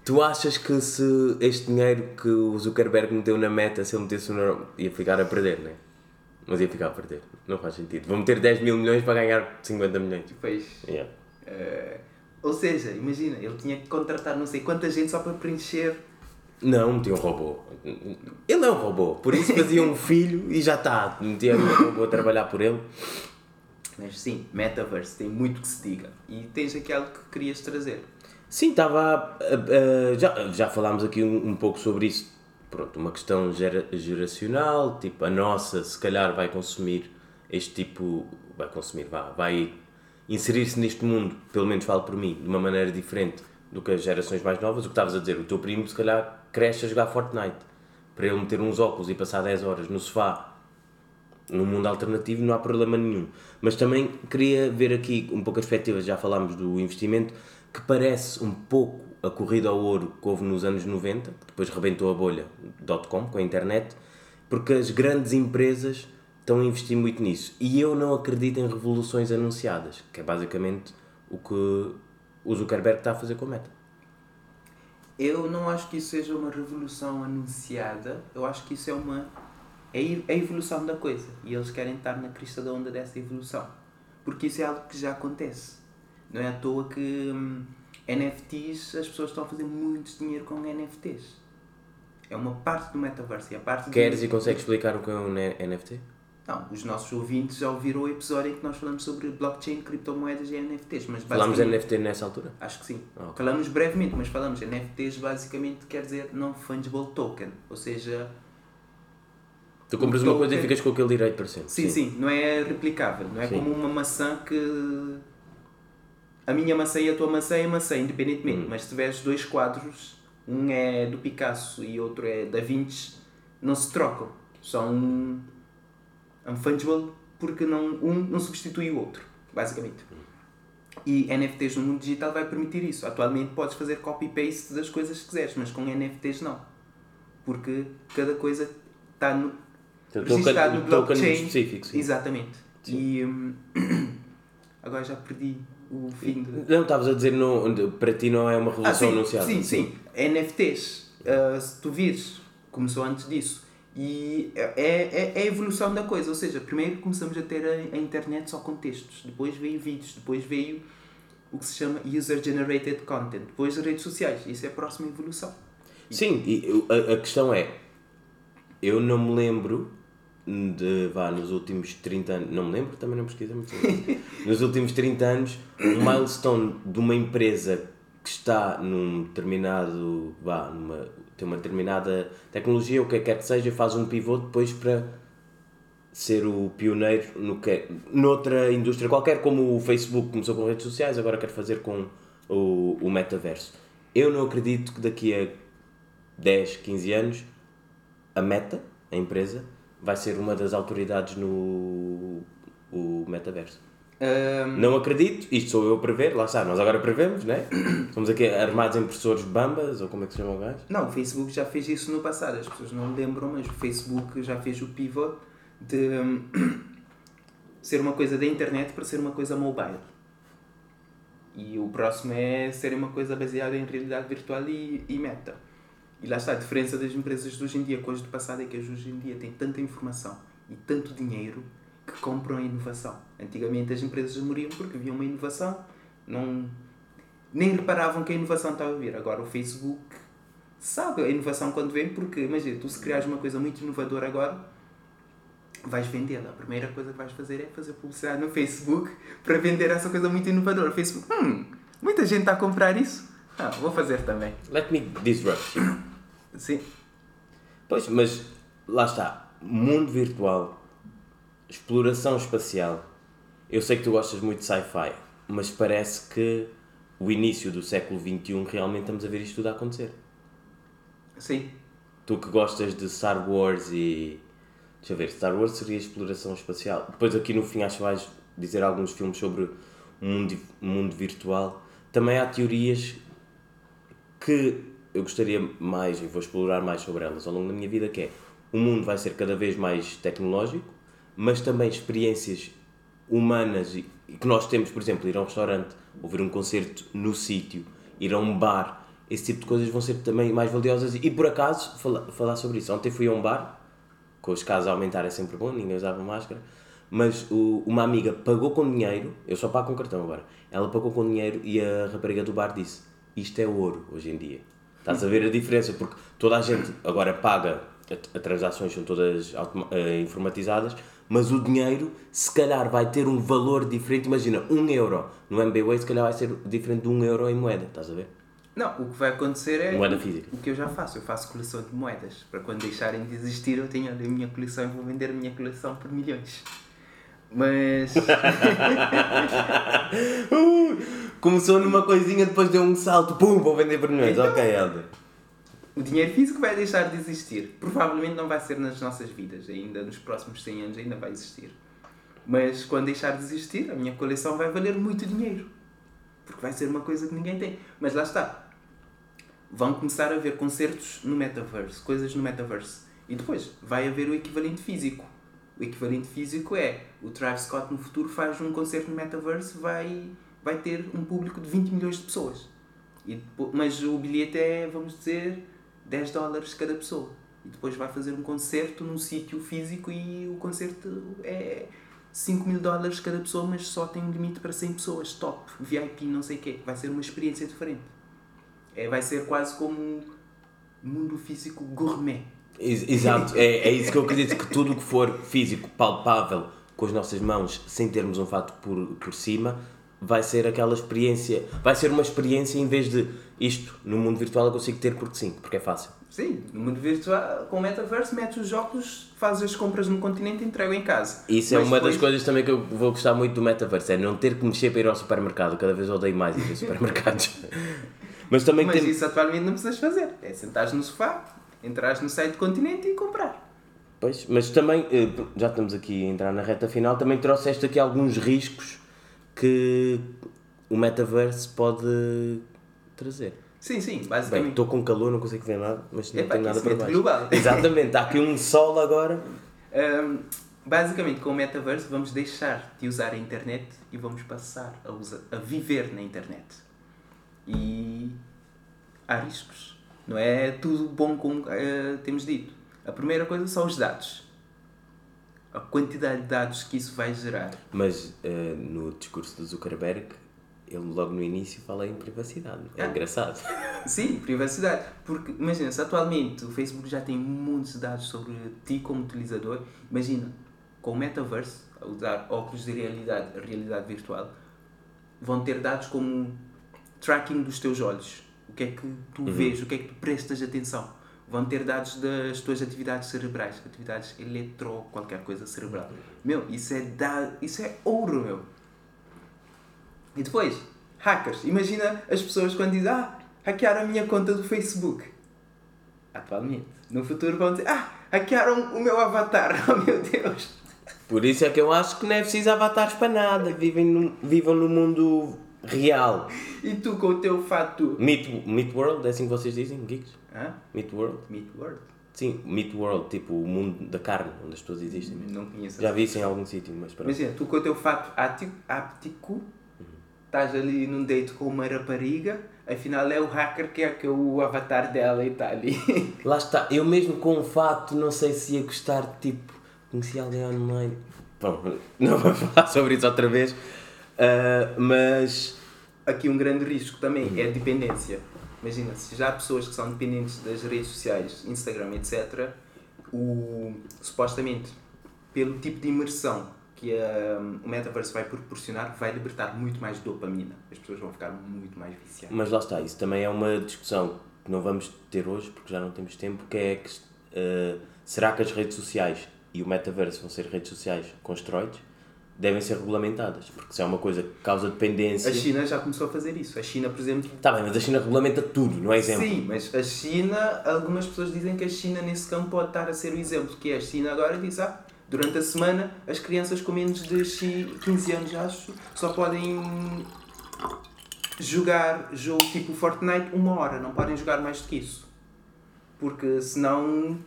S2: tu achas que se este dinheiro que o Zuckerberg meteu na meta, se ele metesse no Euro, ia ficar a perder, não é? Mas ia ficar a perder, não faz sentido. Vou meter 10 mil milhões para ganhar 50 milhões.
S1: Depois.
S2: Yeah.
S1: Eh, ou seja, imagina, ele tinha que contratar não sei quanta gente só para preencher.
S2: Não, metia um robô. Ele é um robô, por isso fazia um filho e já está. Metia um robô a trabalhar por ele.
S1: Mas sim, metaverse, tem muito que se diga. E tens aquilo que querias trazer.
S2: Sim, estava. a- a- já, já falámos aqui um, um pouco sobre isso. Pronto, uma questão gera- geracional, tipo, a nossa se calhar vai consumir este tipo. Vai consumir, vá, vai inserir-se neste mundo, pelo menos falo por mim, de uma maneira diferente do que as gerações mais novas. O que estavas a dizer, o teu primo se calhar cresce a jogar Fortnite. Para ele meter uns óculos e passar 10 horas no sofá num mundo alternativo não há problema nenhum. Mas também queria ver aqui um pouco as perspectivas, já falámos do investimento, que parece um pouco a corrida ao ouro que houve nos anos 90, que depois rebentou a bolha .com com a internet, porque as grandes empresas estão a investir muito nisso. E eu não acredito em revoluções anunciadas, que é basicamente o que o Zuckerberg está a fazer com a Meta.
S1: Eu não acho que isso seja uma revolução anunciada, eu acho que isso é uma. É a evolução da coisa. E eles querem estar na crista da onda dessa evolução. Porque isso é algo que já acontece. Não é à toa que hum, NFTs, as pessoas estão a fazer muito dinheiro com NFTs. É uma parte do metaverso. A parte
S2: Queres
S1: do...
S2: e consegues explicar o que é um NFT?
S1: Não, os nossos ouvintes já ouviram o episódio em que nós falamos sobre blockchain, criptomoedas e NFTs. Mas basicamente-
S2: NFT nessa altura?
S1: Acho que sim.
S2: Ah, ok.
S1: Falamos brevemente, mas falamos NFTs basicamente quer dizer non-fungible token. Ou seja,
S2: Tu compras uma coisa e ficas com aquele direito para sempre.
S1: sim, sim, não é replicável. Não é
S2: Sim.
S1: como uma maçã que. A minha maçã e a tua maçã é maçã, independentemente.
S2: Hum.
S1: Mas se tiveres dois quadros, um é do Picasso e outro é da Vinci, não se trocam. São unfungible porque não, um não substitui o outro, basicamente. E NFTs no mundo digital vai permitir isso. Atualmente podes fazer copy-paste das coisas que quiseres, mas com NFTs não. Porque cada coisa está no, registado no blockchain.
S2: específico, sim.
S1: Exatamente. E hum, agora já perdi o fim.
S2: Não, estavas a dizer, não, para ti não é uma revolução
S1: Ah, sim,
S2: anunciada.
S1: Sim, sim. NFTs, ah, se tu vires, começou antes disso. E é, é, é a evolução da coisa, ou seja, primeiro começamos a ter a, a internet só com textos, depois veio vídeos, depois veio o que se chama User-Generated Content, depois as redes sociais, isso é a próxima evolução.
S2: Sim, e a, a questão é, eu não me lembro de, vá, nos últimos 30 anos, não me lembro, também não pesquisa muito nos últimos 30 anos, um milestone de uma empresa que está num determinado, vá, numa, tem uma determinada tecnologia, o que quer que seja, faz um pivô depois para ser o pioneiro no que é- noutra indústria qualquer, como o Facebook começou com redes sociais, agora quer fazer com o, o metaverso. Eu não acredito que daqui a 10, 15 anos a Meta, a empresa, vai ser uma das autoridades no o metaverso.
S1: Ahm,
S2: Não acredito, isto sou eu a prever, lá está, nós agora prevemos, né? Somos aqui armados em professores bambas, ou como é que se chama o gajo?
S1: Não, o Facebook já fez isso no passado, as pessoas não lembram, mas o Facebook já fez o pivot de hum, ser uma coisa da internet para ser uma coisa mobile. E o próximo é ser uma coisa baseada em realidade virtual e, e meta. E lá está, a diferença das empresas de hoje em dia com as do passado é que as de hoje em dia têm tanta informação e tanto dinheiro que compram a inovação. Antigamente as empresas morriam porque havia uma inovação, não, nem reparavam que a inovação estava a vir. Agora o Facebook sabe a inovação quando vem, porque imagina, tu se criares uma coisa muito inovadora agora, vais vendê-la. A primeira coisa que vais fazer é fazer publicidade no Facebook para vender essa coisa muito inovadora. Facebook, hum, muita gente está a comprar isso. Ah, vou fazer também.
S2: Let me disrupt you.
S1: Sim.
S2: Pois, mas lá está. Mundo virtual, exploração espacial. Eu sei que tu gostas muito de sci-fi, mas parece que o início do século XXI realmente estamos a ver isto tudo a acontecer.
S1: Sim.
S2: Tu que gostas de Star Wars e. Deixa eu ver, Star Wars seria exploração espacial. Depois aqui no fim acho que vais dizer alguns filmes sobre o mundo, mundo virtual. Também há teorias que eu gostaria mais e vou explorar mais sobre elas ao longo da minha vida, que é o mundo vai ser cada vez mais tecnológico, mas também experiências humanas e, que nós temos, por exemplo, ir a um restaurante, ouvir um concerto no sítio, ir a um bar, esse tipo de coisas vão ser também mais valiosas e por acaso falar, falar sobre isso. Ontem fui a um bar, com os casos a aumentar é sempre bom, ninguém usava máscara, mas o, uma amiga pagou com dinheiro, eu só pago com cartão agora, ela pagou com dinheiro e a rapariga do bar disse: Isto é ouro hoje em dia. Estás a ver a diferença? Porque toda a gente agora paga, as transações são todas eh, informatizadas, mas o dinheiro se calhar vai ter um valor diferente. Imagina, um euro no MBWay se calhar vai ser diferente de um euro em moeda, estás a ver?
S1: Não, o que vai acontecer é
S2: Moeda física.
S1: o que eu já faço. Eu faço coleção de moedas. Para quando deixarem de existir, eu tenho a minha coleção e vou vender a minha coleção por milhões. Mas.
S2: Uh, começou numa coisinha, depois deu um salto, pum, vou vender por milhões.
S1: Então-
S2: Ok, Helder.
S1: O dinheiro físico vai deixar de existir. Provavelmente não vai ser nas nossas vidas, ainda nos próximos 100 anos ainda vai existir. Mas quando deixar de existir, a minha coleção vai valer muito dinheiro. Porque vai ser uma coisa que ninguém tem. Mas lá está. Vão começar a haver concertos no metaverse, coisas no metaverse. E depois vai haver o equivalente físico. O equivalente físico é o Travis Scott no futuro faz um concerto no metaverse, vai, vai ter um público de 20 milhões de pessoas. E mas o bilhete é, vamos dizer, 10 dólares cada pessoa. E depois vai fazer um concerto num sítio físico e o concerto é 5 mil dólares cada pessoa, mas só tem um limite para 100 pessoas. Top, VIP, não sei o quê. Vai ser uma experiência diferente. É, vai ser quase como um mundo físico gourmet.
S2: Ex- Exato, é, é isso que eu dizer, que tudo o que for físico, palpável, com as nossas mãos, sem termos um fato por, por cima, vai ser aquela experiência, vai ser uma experiência em vez de isto, no mundo virtual eu consigo ter porque sim, porque é fácil.
S1: Sim, no mundo virtual, com o metaverse, metes os óculos, fazes as compras no continente e entrega em casa.
S2: Isso é
S1: Mas
S2: uma das
S1: depois-
S2: coisas também que eu vou gostar muito do metaverso, é não ter que mexer para ir ao supermercado, cada vez odeio mais ir a supermercados. Mas também
S1: Mas
S2: tem...
S1: isso atualmente não precisas fazer. É sentares no sofá, entrares no site do continente e comprar.
S2: Pois, mas também, eh, já estamos aqui a entrar na reta final, também trouxeste aqui alguns riscos que o metaverse pode trazer.
S1: Sim, sim, basicamente.
S2: estou com calor, não consigo ver nada, mas não
S1: Epá,
S2: tenho nada para
S1: aquecimento
S2: baixo.
S1: global.
S2: Exatamente, está aqui um sol agora.
S1: Ahm, basicamente, com o metaverse, vamos deixar de usar a internet e vamos passar a, usar, a viver na internet. E há riscos. Não é tudo bom como eh, temos dito. A primeira coisa são os dados. A quantidade de dados que isso vai gerar.
S2: Mas eh, no discurso do Zuckerberg, ele logo no início fala em privacidade. É
S1: Ah.
S2: engraçado.
S1: Sim, privacidade. Porque, imagina, se atualmente o Facebook já tem muitos dados sobre ti como utilizador, imagina, com o metaverse, a usar óculos de realidade, realidade virtual, vão ter dados como tracking dos teus olhos. O que é que tu vês, o que é que tu prestas atenção. Vão ter dados das tuas atividades cerebrais, atividades eletro, qualquer coisa cerebral. Meu, isso é, da, isso é ouro, meu. E depois, hackers. Imagina as pessoas quando dizem, ah, hackearam a minha conta do Facebook. Atualmente. No futuro vão dizer, ah, hackearam o meu avatar. Oh meu Deus.
S2: Por isso é que eu acho que não é preciso avatares para nada. Vivem no, vivam no mundo real.
S1: E tu com o teu fato...
S2: Meet, Meet World, é assim que vocês dizem, geeks?
S1: Hã?
S2: Meet World?
S1: Meet World?
S2: Sim, Meet World, tipo o mundo da carne, onde as pessoas existem. mesmo.
S1: Não conheço.
S2: Já vi isso em algum sítio, mas pronto.
S1: Imagina, tu com o teu fato áptico, estás ali num date com uma rapariga, afinal é o hacker que é, que é o avatar dela e está ali.
S2: Lá está, eu mesmo com o fato, não sei se ia gostar, tipo, conheci alguém online. Bom, não vamos falar sobre isso outra vez, uh, mas.
S1: Aqui um grande risco também é a dependência. Imagina, se já há pessoas que são dependentes das redes sociais, Instagram, etc., o, supostamente, pelo tipo de imersão que a, o metaverso vai proporcionar, vai libertar muito mais dopamina. As pessoas vão ficar muito mais viciadas.
S2: Mas lá está, isso também é uma discussão que não vamos ter hoje, porque já não temos tempo, que é que, uh, será que as redes sociais e o metaverso vão ser redes sociais com esteroides? Devem ser regulamentadas, porque se é uma coisa que causa dependência.
S1: A China já começou a fazer isso. A China, por exemplo.
S2: Está bem, mas a China regulamenta tudo, não é exemplo?
S1: Sim, mas a China, algumas pessoas dizem que a China nesse campo pode estar a ser o exemplo, que é a China agora diz, ah, durante a semana as crianças com menos de 15 anos, acho, só podem jogar jogo tipo Fortnite uma hora, não podem jogar mais do que isso. Porque senão.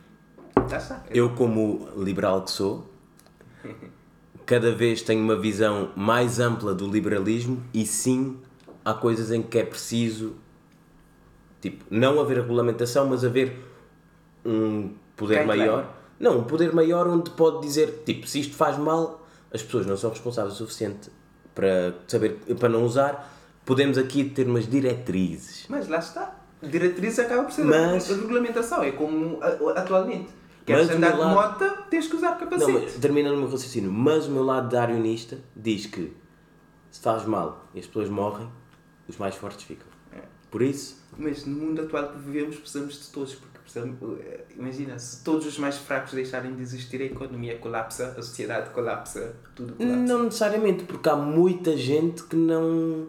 S1: Já está.
S2: Eu, como liberal que sou, cada vez tenho uma visão mais ampla do liberalismo e sim há coisas em que é preciso tipo, não haver regulamentação, mas haver um poder Quem maior. Clama? Não, um poder maior onde pode dizer, tipo, se isto faz mal, as pessoas não são responsáveis o suficiente para saber, para não usar, podemos aqui ter umas diretrizes.
S1: Mas lá está. Diretrizes acaba por ser mas, a regulamentação, é como atualmente. Queres andar de lado... moto, tens que usar capacete. Não,
S2: mas, termina no meu raciocínio. Mas o meu lado darwinista diz que se faz mal e as pessoas morrem, os mais fortes ficam. É. Por isso.
S1: Mas no mundo atual que vivemos precisamos de todos, porque precisamos, eh, imagina, se todos os mais fracos deixarem de existir, a economia colapsa, a sociedade colapsa, tudo colapsa.
S2: Não necessariamente, porque há muita gente que não.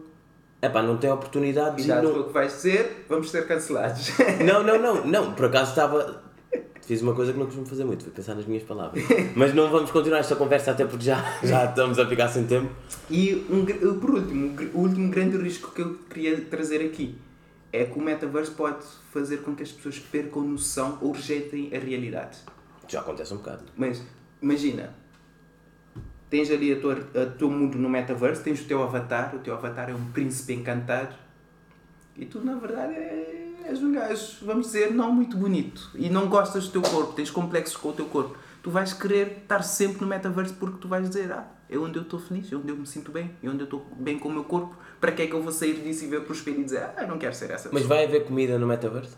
S2: Epá, não tem oportunidade
S1: Cuidado não... com o que vais dizer, vamos ser cancelados.
S2: Não, não, não, não, por acaso estava Fiz uma coisa que não costumo fazer muito, foi pensar nas minhas palavras. Mas não vamos continuar esta conversa até porque já, já estamos a ficar sem tempo.
S1: E um, por último, o último grande risco que eu queria trazer aqui é que o metaverso pode fazer com que as pessoas percam noção ou rejeitem a realidade.
S2: Já acontece um bocado.
S1: Mas imagina, tens ali o teu mundo no metaverso, tens o teu avatar, o teu avatar é um príncipe encantado e tu na verdade é és um gajo, vamos dizer, não muito bonito e não gostas do teu corpo, tens complexos com o teu corpo, tu vais querer estar sempre no metaverso porque tu vais dizer, ah, é onde eu estou feliz, é onde eu me sinto bem, é onde eu estou bem com o meu corpo, para que é que eu vou sair disso e ver para o espelho e dizer, ah, eu não quero ser essa
S2: pessoa. Mas vai haver comida no metaverso?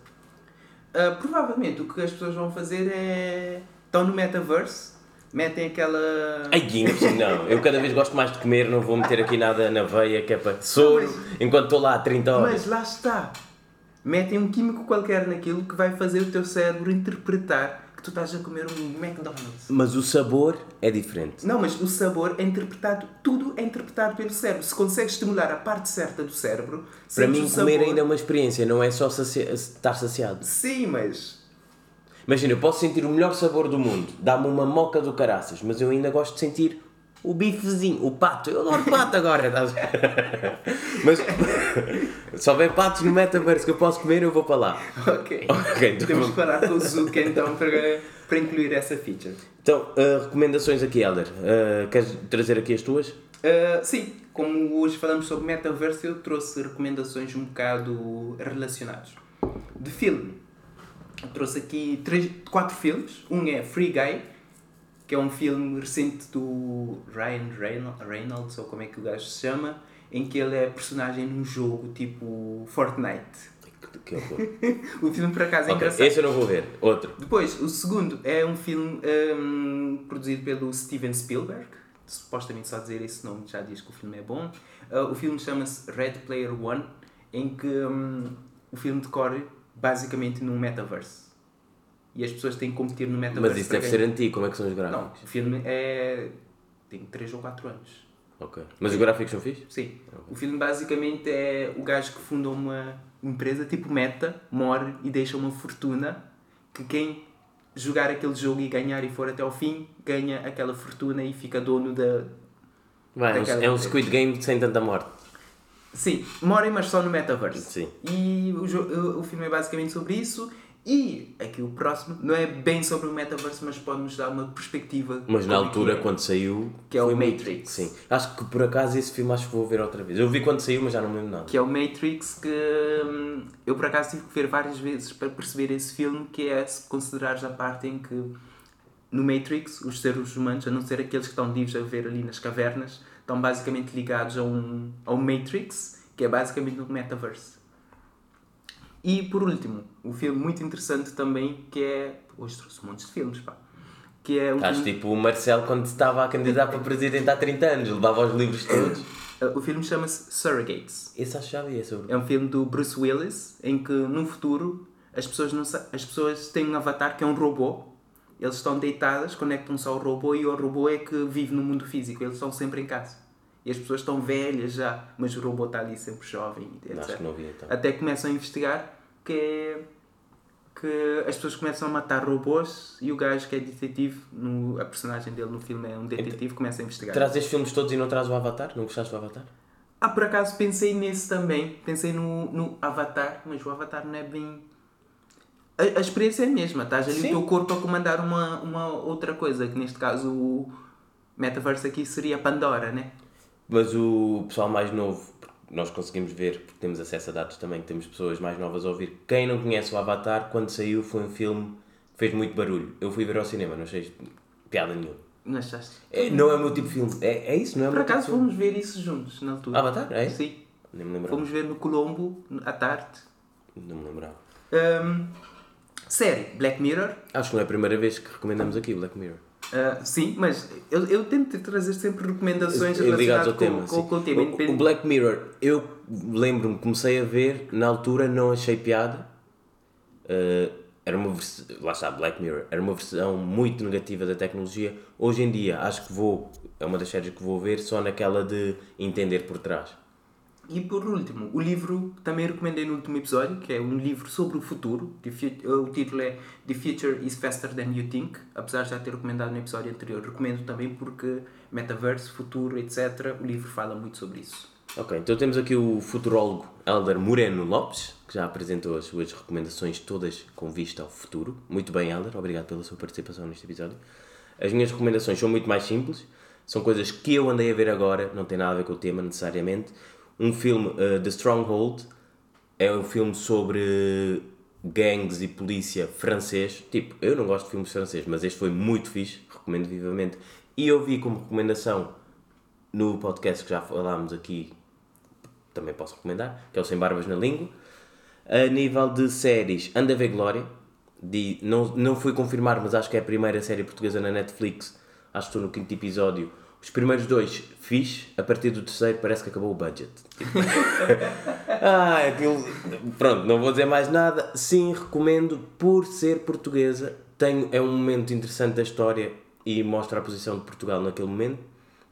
S1: Uh, provavelmente o que as pessoas vão fazer é. estão no metaverso, metem aquela.
S2: Ai, não, eu cada vez gosto mais de comer, não vou meter aqui nada na veia que é para soro, enquanto estou lá há 30 horas.
S1: Mas lá está metem um químico qualquer naquilo que vai fazer o teu cérebro interpretar que tu estás a comer um McDonald's.
S2: Mas o sabor é diferente.
S1: Não, mas o sabor é interpretado, tudo é interpretado pelo cérebro. Se consegues estimular a parte certa do cérebro,
S2: para mim comer sabor... ainda é uma experiência, não é só sacia... estar saciado.
S1: Sim, mas
S2: Imagina, eu posso sentir o melhor sabor do mundo, dá-me uma moca do caraças, mas eu ainda gosto de sentir o bifezinho, o pato. Eu adoro pato agora. Mas se houver patos no metaverso que eu posso comer, eu vou para lá.
S1: Ok. okay então Temos que parar com o Zuka então para, para incluir essa feature.
S2: Então, uh, recomendações aqui, Helder. Uh, queres trazer aqui as tuas?
S1: Uh, sim, como hoje falamos sobre metaverso, eu trouxe recomendações um bocado relacionadas. De filme, eu trouxe aqui três, quatro filmes. Um é Free Guy, que é um filme recente do Ryan Reynolds, ou como é que o gajo se chama, em que ele é personagem num jogo tipo Fortnite.
S2: Que horror.
S1: o filme por acaso
S2: é
S1: okay, engraçado.
S2: Esse eu não vou ver. Outro.
S1: Depois, o segundo é um filme um, produzido pelo Steven Spielberg. Supostamente só dizer esse nome já diz que o filme é bom. Uh, o filme chama-se Red Player One, em que um, o filme decorre basicamente num metaverse e as pessoas têm que competir no metaverso.
S2: Mas isso deve ser antigo, como é que são os gráficos?
S1: Não, o filme é. tem 3 ou 4 anos.
S2: Ok. Mas os gráficos são fixos?
S1: Sim. Okay. O filme basicamente é o gajo que funda uma empresa tipo Meta, morre e deixa uma fortuna que quem jogar aquele jogo e ganhar e for até ao fim, ganha aquela fortuna e fica dono da.
S2: Vai, é um Squid Game sem tanta morte.
S1: Sim, morem, mas só no metaverso.
S2: Sim.
S1: E o, o filme é basicamente sobre isso e aqui o próximo não é bem sobre o metaverso, mas pode-nos dar uma perspectiva.
S2: Mas na altura, é. quando saiu.
S1: Que é o Matrix.
S2: Sim. Acho que por acaso esse filme acho que vou ver outra vez. Eu vi quando saiu, mas já não me lembro nada.
S1: Que é o Matrix, que hum, eu por acaso tive que ver várias vezes para perceber esse filme, que é se considerares a parte em que no Matrix, os seres humanos, a não ser aqueles que estão vivos a viver ali nas cavernas, estão basicamente ligados a um, a um Matrix, que é basicamente um metaverse. E por último, um filme muito interessante também, que é. Hoje trouxe montes de filmes, pá. Que é o
S2: Estás
S1: filme-
S2: tipo o Marcelo quando estava a candidatar para presidente há 30 anos, levava os livros todos.
S1: O filme chama-se Surrogates.
S2: Esse acho que já vi, é sobre.
S1: É um filme do Bruce Willis em que num futuro as pessoas, não as pessoas têm um avatar que é um robô. Eles estão deitadas, conectam-se ao robô e o robô é que vive no mundo físico. Eles estão sempre em casa. E as pessoas estão velhas já, mas o robô está ali sempre jovem, etc.
S2: Acho que não vi então.
S1: Até começam a investigar que é que as pessoas começam a matar robôs e o gajo que é detetive, no, a personagem dele no filme é um detetive, começa a investigar.
S2: Traz estes filmes todos e não traz o Avatar? Não gostaste do Avatar?
S1: Ah, por acaso pensei nesse também. Pensei no, no Avatar, mas o Avatar não é bem. A, a experiência é a mesma, estás ali
S2: Sim.
S1: o teu corpo a comandar uma, uma outra coisa, que neste caso o metaverso aqui seria Pandora, né?
S2: Mas o pessoal mais novo, nós conseguimos ver, porque temos acesso a dados também, temos pessoas mais novas a ouvir. Quem não conhece o Avatar, quando saiu foi um filme que fez muito barulho. Eu fui ver ao cinema, não achei piada nenhuma.
S1: Não achaste?
S2: É, não é o meu tipo de filme. É, é isso, não é
S1: Por
S2: meu tipo
S1: acaso
S2: filme.
S1: fomos ver isso juntos na altura.
S2: Avatar? É?
S1: Sim.
S2: Nem me lembrava.
S1: Fomos ver no Colombo à tarde.
S2: Não me lembrava.
S1: Ahm, série, Black Mirror.
S2: Acho que não é a primeira vez que recomendamos aqui Black Mirror.
S1: Ah, sim, mas eu, eu tento trazer sempre recomendações relacionadas
S2: ao
S1: com,
S2: tema.
S1: com, com o tema.
S2: O- Black Mirror, eu lembro-me, comecei a ver, na altura não achei piada. Uh, era uma versão, lá está, Black Mirror, era uma versão muito negativa da tecnologia. Hoje em dia acho que vou, é uma das séries que vou ver só naquela de entender por trás.
S1: E por último, o livro que também recomendei no último episódio, que é um livro sobre o futuro. O título é The Future is Faster Than You Think. Apesar de já ter recomendado no episódio anterior, recomendo também porque metaverso, futuro, etc. O livro fala muito sobre isso.
S2: Ok, então temos aqui o futurólogo Elder Moreno Lopes, que já apresentou as suas recomendações todas com vista ao futuro. Muito bem, Elder, obrigado pela sua participação neste episódio. As minhas recomendações são muito mais simples, são coisas que eu andei a ver agora, não tem nada a ver com o tema necessariamente. Um filme, uh, The Stronghold, é um filme sobre gangues e polícia francês. Tipo, eu não gosto de filmes franceses, mas este foi muito fixe, recomendo vivamente. E eu vi como recomendação no podcast que já falámos aqui, também posso recomendar, que é o Sem Barbas na Língua. A nível de séries, Anda ver Glória. De, não, não fui confirmar, mas acho que é a primeira série portuguesa na Netflix. Acho que estou no quinto episódio. Os primeiros dois fiz, a partir do terceiro parece que acabou o budget. Ah, aquilo. Pronto, não vou dizer mais nada. Sim, recomendo por ser portuguesa. Tenho, é um momento interessante da história e mostra a posição de Portugal naquele momento.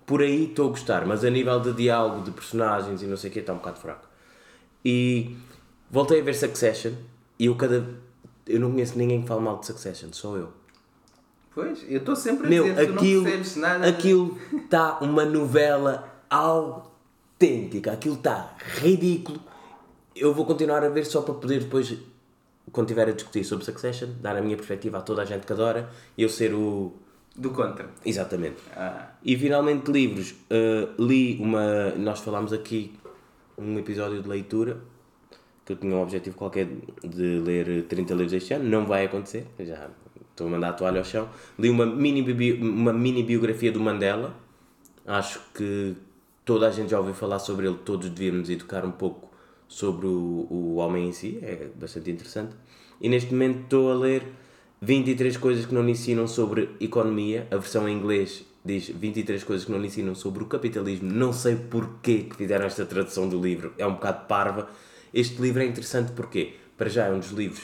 S2: Por aí estou a gostar, mas a nível de diálogo, de personagens e não sei o que, está um bocado fraco. E voltei a ver Succession e eu cada. Eu não conheço ninguém que fale mal de Succession, só eu.
S1: Pois, eu estou sempre a
S2: Meu,
S1: dizer tu
S2: aquilo,
S1: não percebes nada.
S2: aquilo está uma novela autêntica, aquilo está ridículo. Eu vou continuar a ver só para poder depois, quando estiver a discutir sobre Succession, dar a minha perspectiva a toda a gente que adora e eu ser o.
S1: Do contra.
S2: Exatamente.
S1: Ah,
S2: E finalmente livros. Uh, li uma. Nós falámos aqui um episódio de leitura que eu tinha um objetivo qualquer de ler 30 livros este ano. Não vai acontecer. Já estou a mandar a toalha ao chão. Li uma mini, bibi- uma mini biografia do Mandela. Acho que toda a gente já ouviu falar sobre ele. Todos devíamos educar um pouco sobre o, o homem em si. É bastante interessante. E neste momento estou a ler 23 coisas que não lhe ensinam sobre economia. A versão em inglês diz 23 coisas que não lhe ensinam sobre o capitalismo. Não sei porquê que fizeram esta tradução do livro. É um bocado parva. Este livro é interessante porque, para já, é um dos livros,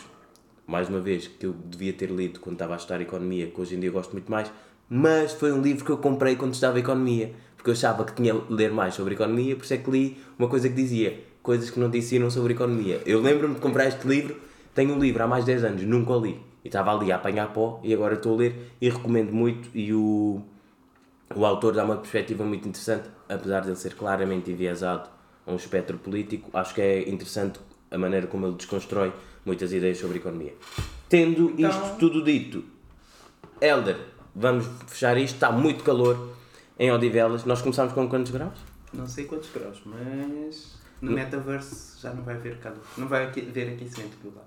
S2: mais uma vez, que eu devia ter lido quando estava a estudar economia, que hoje em dia gosto muito mais. Mas foi um livro que eu comprei quando estudava economia. Porque eu achava que tinha de ler mais sobre economia, por isso é que li uma coisa que dizia coisas que não ensinam sobre economia. Eu lembro-me de comprar este livro, tenho um livro há mais de 10 anos, nunca o li. E estava ali a apanhar pó e agora estou a ler e recomendo muito. E o, o autor dá uma perspectiva muito interessante, apesar de ele ser claramente enviesado a um espectro político. Acho que é interessante a maneira como ele desconstrói muitas ideias sobre economia. Tendo
S1: Então-
S2: isto tudo dito, Helder, vamos fechar isto. Está muito calor em Odivelas. Nós começámos com quantos graus?
S1: não sei quantos graus, mas no metaverse já não vai haver calor. Não vai haver aquecimento global.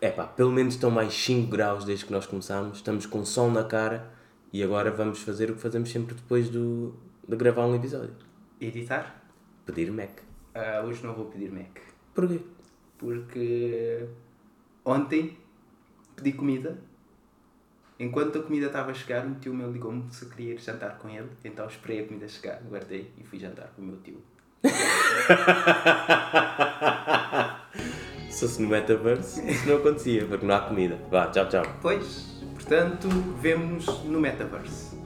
S2: É pá, pelo menos estão mais 5 graus desde que nós começámos. Estamos com sol na cara E agora vamos fazer o que fazemos sempre depois do, de gravar um episódio.
S1: Editar?
S2: Pedir Mac.
S1: Ah, hoje não vou pedir Mac.
S2: Porquê?
S1: Porque ontem pedi comida. Enquanto a comida estava a chegar, o tio meu ligou-me se eu queria ir jantar com ele. Então esperei a comida chegar, guardei e fui jantar com o meu tio.
S2: Se fosse no metaverse, isso não acontecia, porque não há comida. Vá, tchau, tchau.
S1: Pois, portanto, vemo-nos no Metaverse.